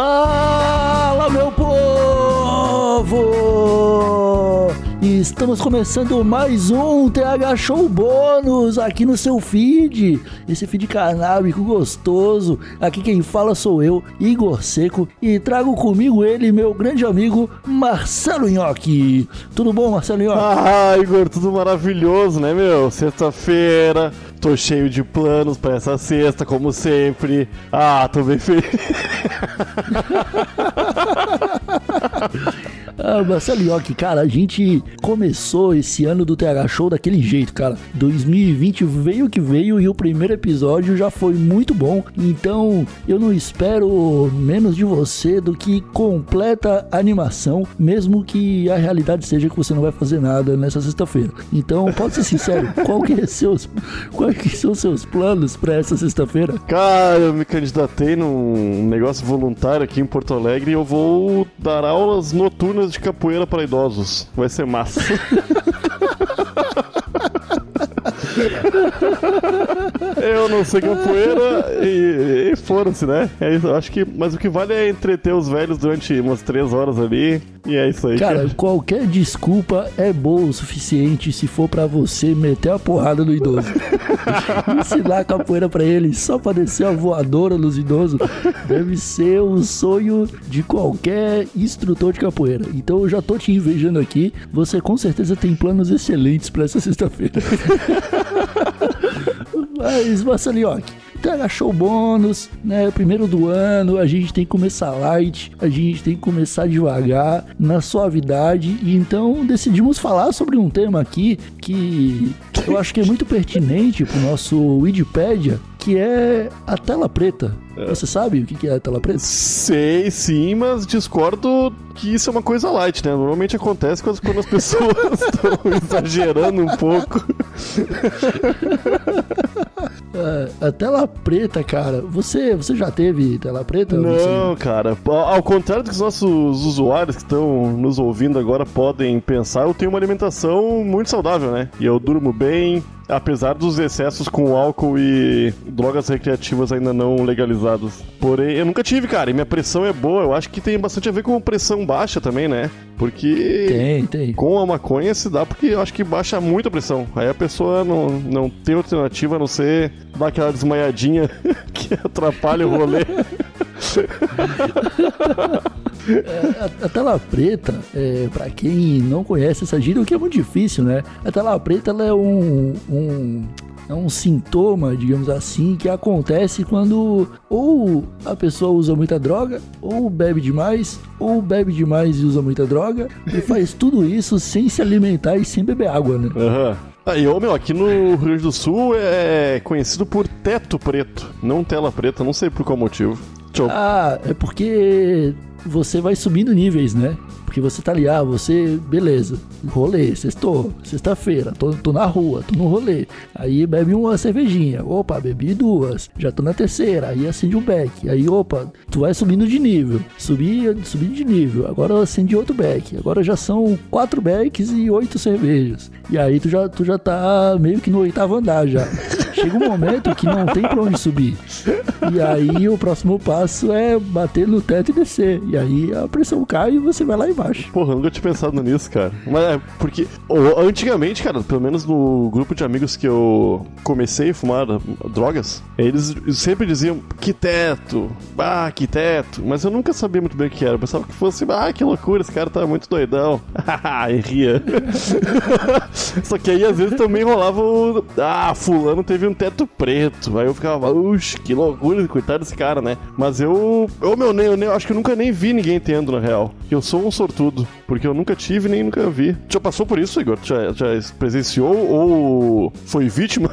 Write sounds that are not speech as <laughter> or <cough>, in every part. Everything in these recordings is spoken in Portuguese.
Fala, meu povo! Estamos começando mais um TH Show Bônus aqui no seu feed. Esse feed canábico gostoso. Aqui quem fala sou eu, Igor Seco, e trago comigo ele, meu grande amigo Marcelo Nhoque. Tudo bom, Marcelo Nhoque? Ah, Igor, tudo maravilhoso, né, meu? Sexta-feira, tô cheio de planos para essa sexta, como sempre. Ah, tô bem feliz. <laughs> Ah, Marcelo Nhoque, cara, a gente começou esse ano do TH Show daquele jeito, cara. 2020 veio o que veio e o primeiro episódio já foi muito bom. Então eu não espero menos de você do que completa animação, mesmo que a realidade seja que você não vai fazer nada nessa sexta-feira. Então, pode ser sincero, <laughs> qual que é seus, quais que são seus planos para essa sexta-feira? Cara, eu me candidatei num negócio voluntário aqui em Porto Alegre e eu vou dar aulas noturnas de capoeira para idosos. Vai ser massa. <laughs> Eu não sei capoeira e, e foram-se, né? É isso, acho que. Mas o que vale é entreter os velhos durante umas três horas ali. E é isso aí. Cara, <laughs> qualquer desculpa é boa o suficiente se for pra você meter a porrada no idoso. <laughs> Ensinar capoeira pra ele só pra descer a voadora nos idosos deve ser o sonho de qualquer instrutor de capoeira. Então eu já tô te invejando aqui. Você com certeza tem planos excelentes pra essa sexta-feira. <laughs> Mas, Marcelinhoque, TH Show bônus, né? Primeiro do ano, a gente tem que começar light, a gente tem que começar devagar, na suavidade. E então decidimos falar sobre um tema aqui que eu acho que é muito pertinente pro nosso Wikipedia, que é a tela preta. Você sabe o que é a tela preta? Sei sim, mas discordo que isso é uma coisa light, né? Normalmente acontece quando, as pessoas <laughs> estão exagerando um pouco. a, a tela preta, cara, você, você já teve tela preta? Não, Você- cara. Ao contrário do que os nossos usuários que estão nos ouvindo agora podem pensar, eu tenho uma alimentação muito saudável, né? E eu durmo bem, apesar dos excessos com álcool e drogas recreativas ainda não legalizadas. Porém, eu nunca tive, cara, e minha pressão é boa. Eu acho que tem bastante a ver com pressão baixa também, né? Porque Tem, tem. com a maconha se dá porque eu acho que baixa muito a pressão. Aí a pessoa não, não tem alternativa a não ser dar aquela desmaiadinha <laughs> que atrapalha o rolê. <laughs> A, a tela preta, é, para quem não conhece essa gíria, o que é muito difícil, né? A tela preta ela é um, um é um sintoma, digamos assim, que acontece quando ou a pessoa usa muita droga, ou bebe demais, ou bebe demais e usa muita droga, e <laughs> faz tudo isso sem se alimentar e sem beber água, né? Aham. Aí, ô meu, aqui no Rio Grande do Sul é conhecido por teto preto, não tela preta, não sei por qual motivo. Eu... Ah, é porque você vai subindo níveis, né? Porque você tá ali, ah, você, beleza, rolê, sextou, sexta-feira, tô, tô na rua, tô no rolê. Aí bebe uma cervejinha, opa, bebi duas, já tô na terceira, aí acende um beck. Aí, opa, tu vai subindo de nível, subir, subindo de nível, agora acende outro beck. Agora já são quatro becks e oito cervejas. E aí tu já, tu já tá meio que no oitavo andar já. <laughs> Chega um momento que não tem pra onde subir. E aí o próximo passo é bater no teto e descer. E aí a pressão cai e você vai lá embaixo. Porra, eu nunca tinha pensado nisso, cara. Mas é porque antigamente, cara, pelo menos no grupo de amigos que eu comecei a fumar drogas, eles sempre diziam que teto, ah, que teto. Mas eu nunca sabia muito bem o que era. Eu pensava que fosse, ah, que loucura, esse cara tá muito doidão. <laughs> e ria. <laughs> Só que aí às vezes também rolava o. Ah, fulano teve um teto preto. Aí eu ficava, uxe, que loucura, coitado desse cara, né? Mas eu. Eu, meu, nem, eu nem, eu acho que eu nunca nem vi ninguém tendo, na real. Eu sou um sortudo, porque eu nunca tive nem nunca vi. Já passou por isso, Igor? Já, já presenciou ou foi vítima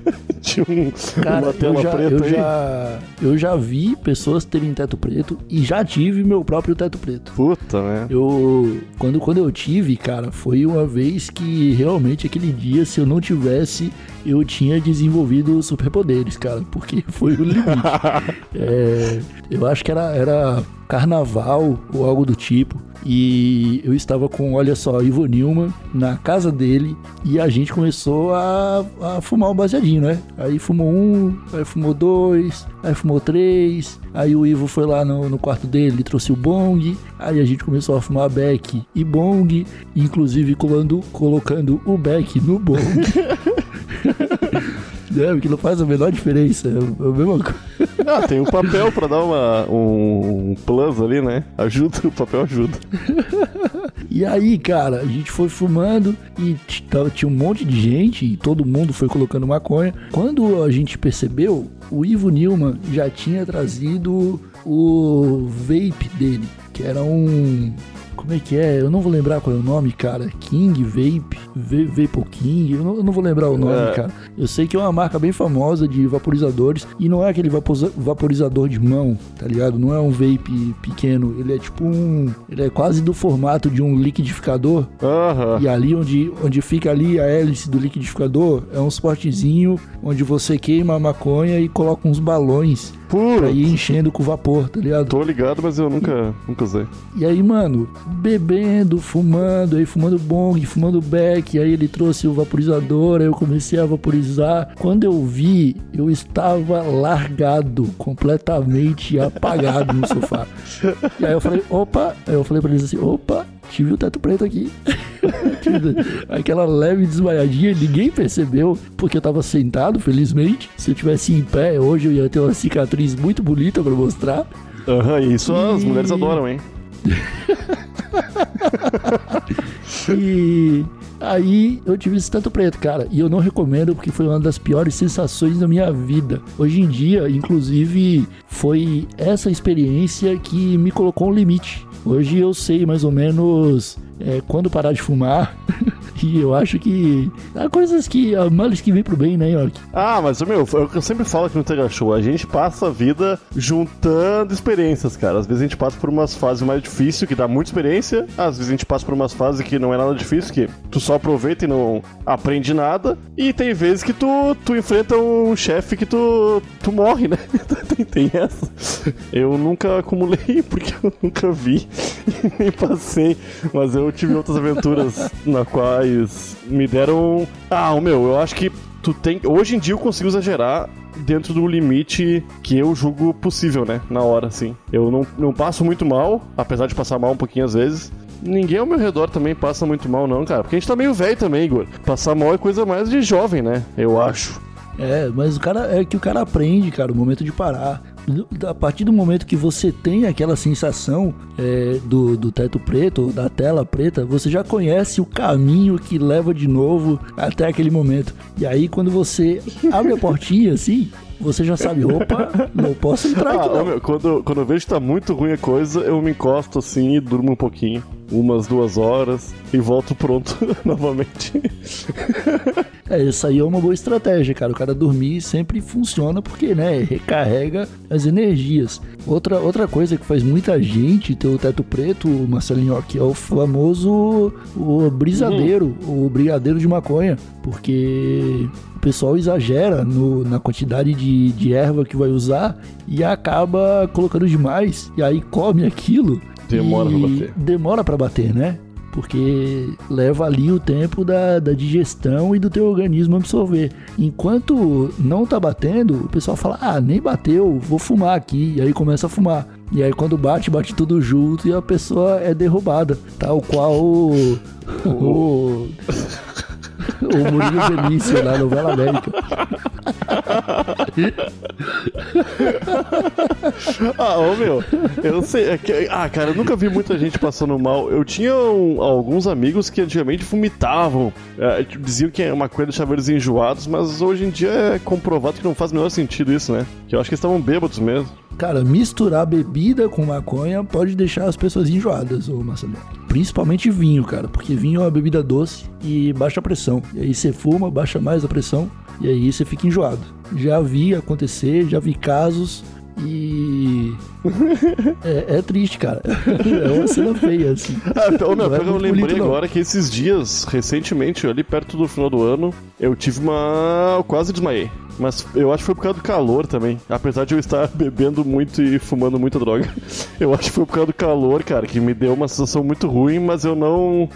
<laughs> de um, Cara, uma tela eu, já, preta eu, aí? já, eu já vi pessoas terem teto preto e já tive meu próprio teto preto. Puta, né? Eu, quando, quando eu tive, cara, foi uma vez que realmente aquele dia, se eu não tivesse, eu tinha desenvolvido superpoderes, cara, porque <laughs> foi o limite. <laughs> é, eu acho que era, era carnaval ou algo do tipo. E eu estava com, olha só, Ivo Nilman na casa dele e a gente começou a, a fumar um baseadinho, né? Aí fumou um, aí fumou dois, aí fumou três, aí o Ivo foi lá no, no quarto dele e trouxe o bong, aí a gente começou a fumar beck e bong, inclusive colando, colocando o beck no bong. <laughs> É, porque não faz a menor diferença. É a mesma coisa. Ah, tem um papel pra dar uma, um, um plus ali, né? Ajuda, o papel ajuda. e aí, cara, a gente foi fumando e tinha um monte de gente e todo mundo foi colocando maconha. Quando a gente percebeu, o Ivo Nilman já tinha trazido o vape dele, que era um como é que é? Eu não vou lembrar qual é o nome, cara. King Vape, v Vapor King. Eu não, eu não, vou lembrar o nome, é. cara. Eu sei que é uma marca bem famosa de vaporizadores e não é aquele vaporizador de mão, tá ligado? Não é um vape pequeno. Ele é tipo um. Ele é quase do formato de um liquidificador. Uhum. E ali onde, onde fica ali a hélice do liquidificador é um suportezinho onde você queima a maconha e coloca uns balões Puro. pra ir enchendo com vapor, tá ligado? Tô ligado, mas eu nunca, nunca usei. E aí, mano, bebendo, fumando, aí fumando bong, fumando beck, aí ele trouxe o vaporizador, aí eu comecei a vaporizar. Quando eu vi, eu estava largado, completamente apagado no sofá. E aí eu falei, opa, aí eu falei pra eles assim, opa, tive o teto preto aqui. <laughs> Aquela leve desmaiadinha, ninguém percebeu, porque eu tava sentado, felizmente. Se eu tivesse em pé, hoje eu ia ter uma cicatriz muito bonita para mostrar. Aham, uhum, isso e... as mulheres adoram, hein? <laughs> <laughs> e aí eu tive esse tanto preto, cara. E eu não recomendo porque foi uma das piores sensações da minha vida. Hoje em dia, inclusive, foi essa experiência que me colocou um limite. Hoje eu sei mais ou menos é, quando parar de fumar. <laughs> e eu acho que há coisas que. Há males que vêm pro bem, né, York? Ah, mas, meu, é eu sempre falo aqui no Tega Show. A gente passa a vida juntando experiências, cara. Às vezes a gente passa por umas fases mais difíceis, que dá muita experiência. Às vezes a gente passa por umas fases que não é nada difícil, que tu só aproveita e não aprende nada. E tem vezes que tu, tu enfrenta um chefe que tu, tu morre, né? <laughs> tem, tem essa. Eu nunca acumulei, <laughs> porque eu nunca vi <laughs> nem passei. Mas eu tive outras aventuras na quais me deram. Ah, meu, eu acho que tu tem. Hoje em dia eu consigo exagerar dentro do limite que eu julgo possível, né? Na hora, assim. Eu não, não passo muito mal, apesar de passar mal um pouquinho às vezes. Ninguém ao meu redor também passa muito mal, não, cara. Porque a gente tá meio velho também, Igor. Passar mal é coisa mais de jovem, né? Eu acho. É, mas o cara é que o cara aprende, cara, o momento de parar a partir do momento que você tem aquela sensação é, do, do teto preto, da tela preta, você já conhece o caminho que leva de novo até aquele momento. E aí, quando você abre a portinha assim, você já sabe, opa, não posso entrar aqui. Ah, meu, quando, quando eu vejo que tá muito ruim a coisa, eu me encosto assim e durmo um pouquinho. Umas duas horas e volto pronto <laughs> novamente. É, isso aí é uma boa estratégia, cara. O cara dormir sempre funciona porque, né, recarrega as energias. Outra, outra coisa que faz muita gente ter o teto preto, Marcelinho, aqui é o famoso o brisadeiro, uhum. o brigadeiro de maconha, porque o pessoal exagera no, na quantidade de, de erva que vai usar e acaba colocando demais e aí come aquilo. Demora pra bater. Demora pra bater, né? porque leva ali o tempo da, da digestão e do teu organismo absorver. Enquanto não tá batendo, o pessoal fala: ah, nem bateu, vou fumar aqui. E aí começa a fumar. E aí quando bate, bate tudo junto e a pessoa é derrubada. Tal qual o. <laughs> o <laughs> o Murilo Benício na novela América. <laughs> ah, ô meu, eu não sei. É que, ah, cara, eu nunca vi muita gente passando mal. Eu tinha um, alguns amigos que antigamente vomitavam, é, diziam que é uma coisa deixava eles enjoados, mas hoje em dia é comprovado que não faz o menor sentido isso, né? Que eu acho que eles estavam bêbados mesmo. Cara, misturar bebida com maconha pode deixar as pessoas enjoadas, ô Marcelo. Principalmente vinho, cara, porque vinho é uma bebida doce e baixa pressão. E aí você fuma, baixa mais a pressão e aí você fica enjoado. Já vi acontecer, já vi casos e. <laughs> é, é, triste, cara. É uma cena feia, assim. Ah, então, meu, é eu lembrei bonito, agora que esses dias, recentemente, ali perto do final do ano, eu tive uma. Eu quase desmaiei. Mas eu acho que foi por causa do calor também. Apesar de eu estar <laughs> bebendo muito e fumando muita droga. <laughs> Eu acho que foi por causa do calor, cara, que me deu uma sensação muito ruim, mas eu não.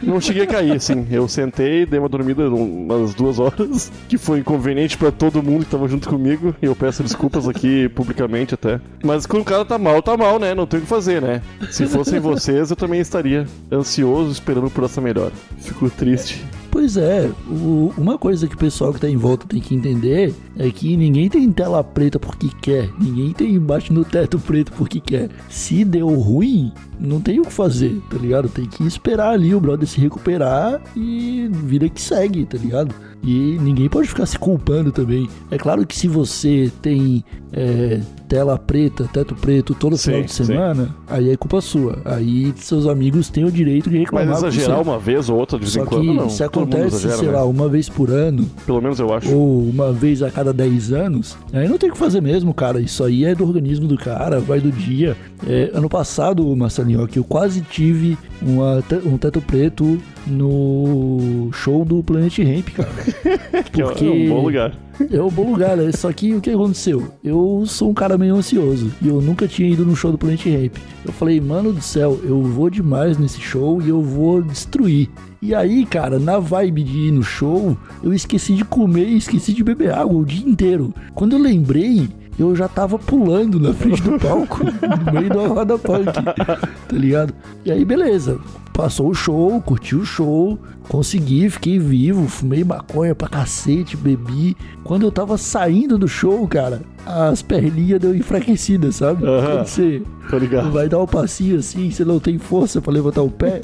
Não cheguei a cair, assim. Eu sentei, dei uma dormida umas duas horas, que foi inconveniente para todo mundo que tava junto comigo. E eu peço desculpas aqui <laughs> publicamente até. Mas quando o cara tá mal, tá mal, né? Não tem o que fazer, né? Se fossem vocês, eu também estaria ansioso esperando por essa melhora. Fico triste. Pois é, o- uma coisa que o pessoal que tá em volta tem que entender é que ninguém tem tela preta porque quer, ninguém tem embaixo no teto preto porque quer. Se deu ruim, não tem o que fazer, tá ligado? Tem que esperar ali o brother se recuperar e vida que segue, tá ligado? E ninguém pode ficar se culpando também. É claro que se você tem é, tela preta, teto preto todo Sim, final de sim. semana, aí é culpa sua. Aí seus amigos têm o direito de reclamar. Mas exagerar você. uma vez ou outra de vez Só em quando, que não. se acontece, exagera, sei né? lá, uma vez por ano, Pelo menos eu acho. ou uma vez a cada 10 anos, aí não tem o que fazer mesmo, cara. Isso aí é do organismo do cara, vai do dia. É, ano passado, Marcelinho, aqui eu quase tive uma um teto preto no show do Planet Ramp, cara. <laughs> Que é um bom lugar. É um bom lugar, né? Só que o que aconteceu? Eu sou um cara meio ansioso e eu nunca tinha ido no show do Planet Ramp. Eu falei, mano do céu, eu vou demais nesse show e eu vou destruir. E aí, cara, na vibe de ir no show, eu esqueci de comer e esqueci de beber água o dia inteiro. Quando eu lembrei, eu já tava pulando na frente do palco, no meio da roda punk, tá ligado? E aí, beleza. Passou o show, curti o show, consegui, fiquei vivo, fumei maconha pra cacete, bebi. Quando eu tava saindo do show, cara, as perninhas deu enfraquecidas, sabe? Aham. Quando você vai dar um passinho assim, você não tem força pra levantar o pé.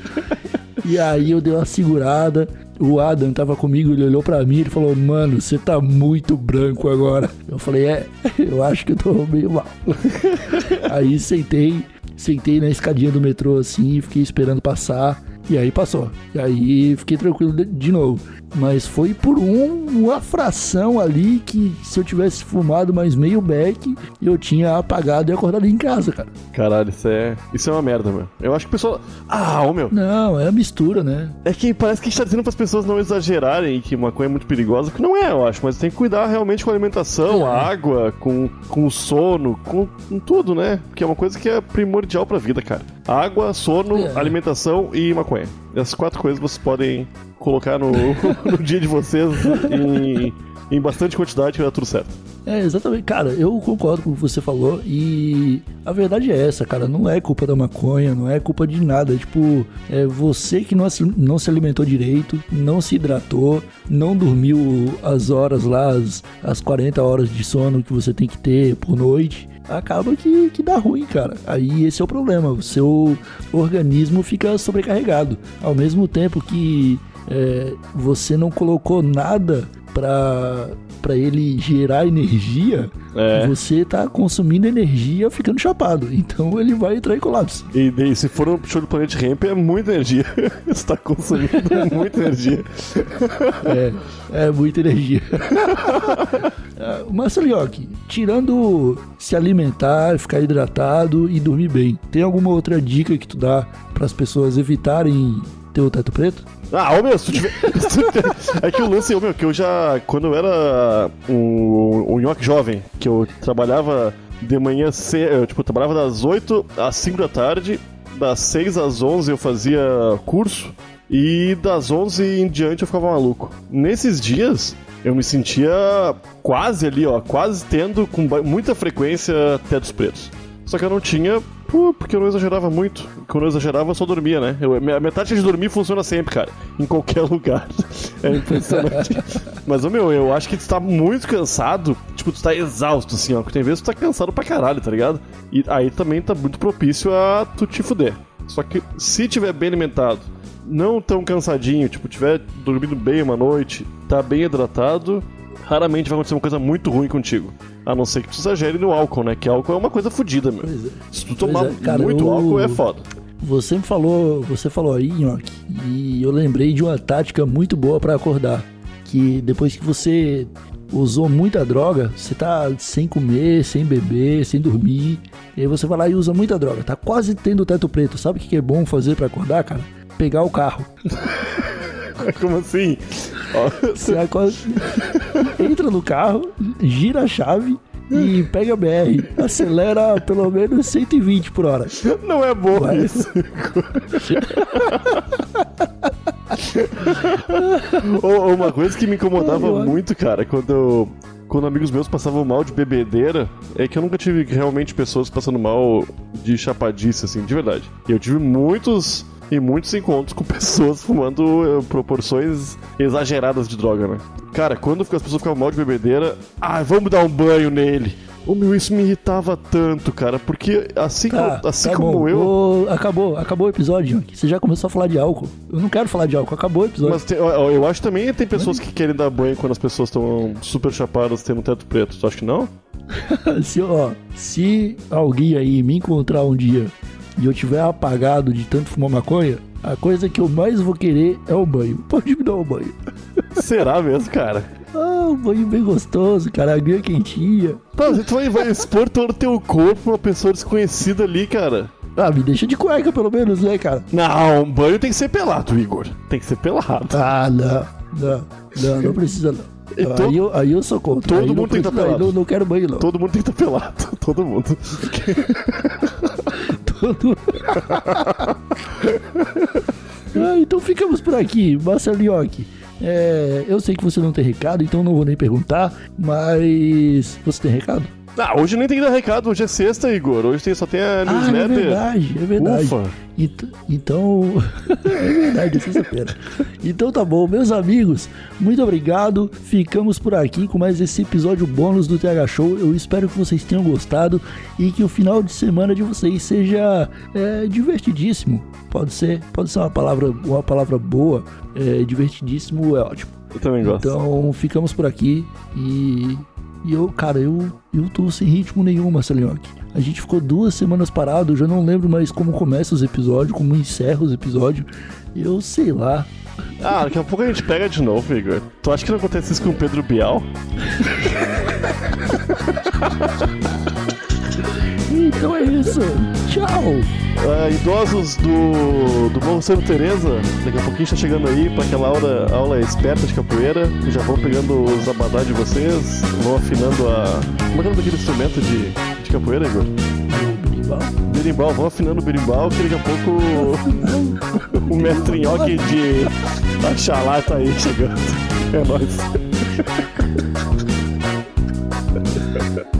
<laughs> e aí eu dei uma segurada. O Adam tava comigo, ele olhou pra mim e falou: Mano, você tá muito branco agora. Eu falei: É, <laughs> eu acho que eu tô meio mal. <laughs> aí sentei, sentei na escadinha do metrô assim, fiquei esperando passar. E aí passou. E aí fiquei tranquilo de, de novo. Mas foi por um- uma fração ali que se eu tivesse fumado mais meio beck, eu tinha apagado e acordado em casa, cara. Caralho, isso é. Isso é uma merda, meu. Eu acho que o pessoal. Ah, ô meu. Não, é a mistura, né? É que parece que a gente tá dizendo as pessoas não exagerarem que maconha é muito perigosa, que não é, eu acho, mas tem que cuidar realmente com a alimentação, É. a água, com, com o sono, com, com tudo, né? Que é uma coisa que é primordial pra vida, cara. Água, sono, É. alimentação e maconha. Essas quatro coisas vocês podem colocar no, <laughs> no dia de vocês em, em bastante quantidade que tudo certo. É, exatamente. Cara, eu concordo com o que você falou e a verdade é essa, cara. Não é culpa da maconha, não é culpa de nada. É, tipo, é você que não, se- não se alimentou direito, não se hidratou, não dormiu as horas lá, as, as 40 horas de sono que você tem que ter por noite. Acaba que, que dá ruim, cara. Aí esse é o problema. O seu organismo fica sobrecarregado. Ao mesmo tempo que é, você não colocou nada pra, pra ele gerar energia, É. você tá consumindo energia ficando chapado. Então ele vai entrar em colapso. E, daí, se for um show do Planet Ramp, é muita energia. <laughs> Você tá consumindo <laughs> muita energia. É, é muita energia. <laughs> Ah, Marcelinhoque, tirando se alimentar, ficar hidratado e dormir bem, tem alguma outra dica que tu dá para as pessoas evitarem ter o teto preto? Ah, ô meu, <laughs> se tu tiver. é que o lance, ô meu, que eu já. Quando eu era um, um nhoque jovem, que eu trabalhava de manhã cedo, tipo, eu trabalhava das 8 às 5 da tarde, das 6 às 11 eu fazia curso, e das 11 em diante eu ficava maluco. Nesses dias, eu me sentia quase ali, ó, quase tendo com muita frequência tetos pretos. Só que eu não tinha, pô, porque eu não exagerava muito. Quando eu exagerava, eu só dormia, né? Eu, a minha tática de dormir funciona sempre, cara. Em qualquer <laughs> lugar. É impressionante. <laughs> Mas, ô, meu, eu acho que tu tá muito cansado. Tipo, tu tá exausto, assim, ó. Porque tem vezes que tu tá cansado pra caralho, tá ligado? E aí também tá muito propício a tu te fuder. Só que se tiver bem alimentado, não tão cansadinho, tipo, tiver dormindo bem uma noite, tá bem hidratado, raramente vai acontecer uma coisa muito ruim contigo. A não ser que tu exagere no álcool, né? Que álcool é uma coisa fodida, meu. É. Se tu tomar é, cara, muito eu- álcool, é foda. Você me falou, você falou aí, Nhoque, e eu lembrei de uma tática muito boa pra acordar. Que depois que você usou muita droga, você tá sem comer, sem beber, sem dormir, e aí você vai lá e usa muita droga, tá quase tendo teto preto. Sabe o que que é bom fazer pra acordar, cara? Pegar o carro. <laughs> Como assim? Você acorda, entra no carro, gira a chave e pega a BR. Acelera pelo menos 120 por hora. Não é bom Vai. isso. <laughs> Uma coisa que me incomodava ai. muito, cara, quando eu- Quando amigos meus passavam mal de bebedeira, é que eu nunca tive realmente pessoas passando mal de chapadice, assim, de verdade. E eu tive muitos e muitos encontros com <laughs> pessoas fumando eh, proporções exageradas de droga, né? Cara, quando as pessoas ficavam mal de bebedeira, ah, vamos dar um banho nele. Ô, meu, isso me irritava tanto, cara, porque assim, Tá, co- assim tá como eu. Acabou, acabou o episódio. Você já começou a falar de álcool. Eu não quero falar de álcool, acabou o episódio. Mas tem- eu, eu acho também que tem pessoas que querem dar banho quando as pessoas estão super chapadas tendo teto preto. Tu acha que não? <laughs> se, ó, se alguém aí me encontrar um dia e eu tiver apagado de tanto fumar maconha, a coisa que eu mais vou querer é o banho. <laughs> Pode me dar um banho. Será mesmo, cara? Ah, um banho bem gostoso, cara. Aguinha quentinha. Tá, tu vai, vai expor todo o teu corpo pra uma pessoa desconhecida ali, cara. Ah, me deixa de cueca pelo menos, né, cara? Não, um banho tem que ser pelado, Igor. Tem que ser pelado. Ah, não. Não, não, não precisa não. E to- Aí, eu, aí eu sou contra. todo Aí mundo tem que tá aí pelado. Não, não quero banho, não. Todo mundo tem que estar pelado. <laughs> Todo mundo. <laughs> Todo- <laughs> ah, então ficamos por aqui, Marcelinhoque. É, eu sei que você não tem recado, então não vou nem perguntar, mas você tem recado? Ah, hoje nem tem que dar recado, hoje é sexta, Igor. Hoje tem, só tem a Ah, é newsletter. verdade, é verdade. Ufa. Ent- Então, <laughs> é verdade, é sexta-feira. Então tá bom, meus amigos, muito obrigado. Ficamos por aqui com mais esse episódio bônus do TH Show. Eu espero que vocês tenham gostado e que o final de semana de vocês seja é, divertidíssimo. Pode ser, pode ser uma palavra, uma palavra boa. É, divertidíssimo é ótimo. Eu também gosto. Então ficamos por aqui e, e eu, cara, eu, eu tô sem ritmo nenhum, Marcelinhoque. A gente ficou duas semanas parado, eu já não lembro mais como começa os episódios, como encerra os episódios. Eu sei lá. Ah, daqui a pouco a gente pega de novo, Igor. Tu acha que não acontece isso com o Pedro Bial? <laughs> Então é isso. Tchau. Ah, idosos do, do Morro Santa Teresa, daqui a pouquinho está chegando aí para aquela aula, aula esperta de capoeira. Já vão pegando os abadá de vocês, vão afinando a. Como é que é daquele instrumento de, de capoeira, Igor? Berimbau, vão afinando o berimbau, que daqui a pouco o <laughs> mestre nhoque de Axalá tá aí chegando. É nóis. <laughs>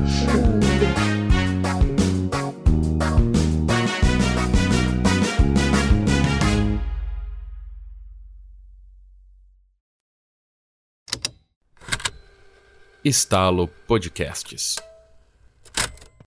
Estalo Podcasts.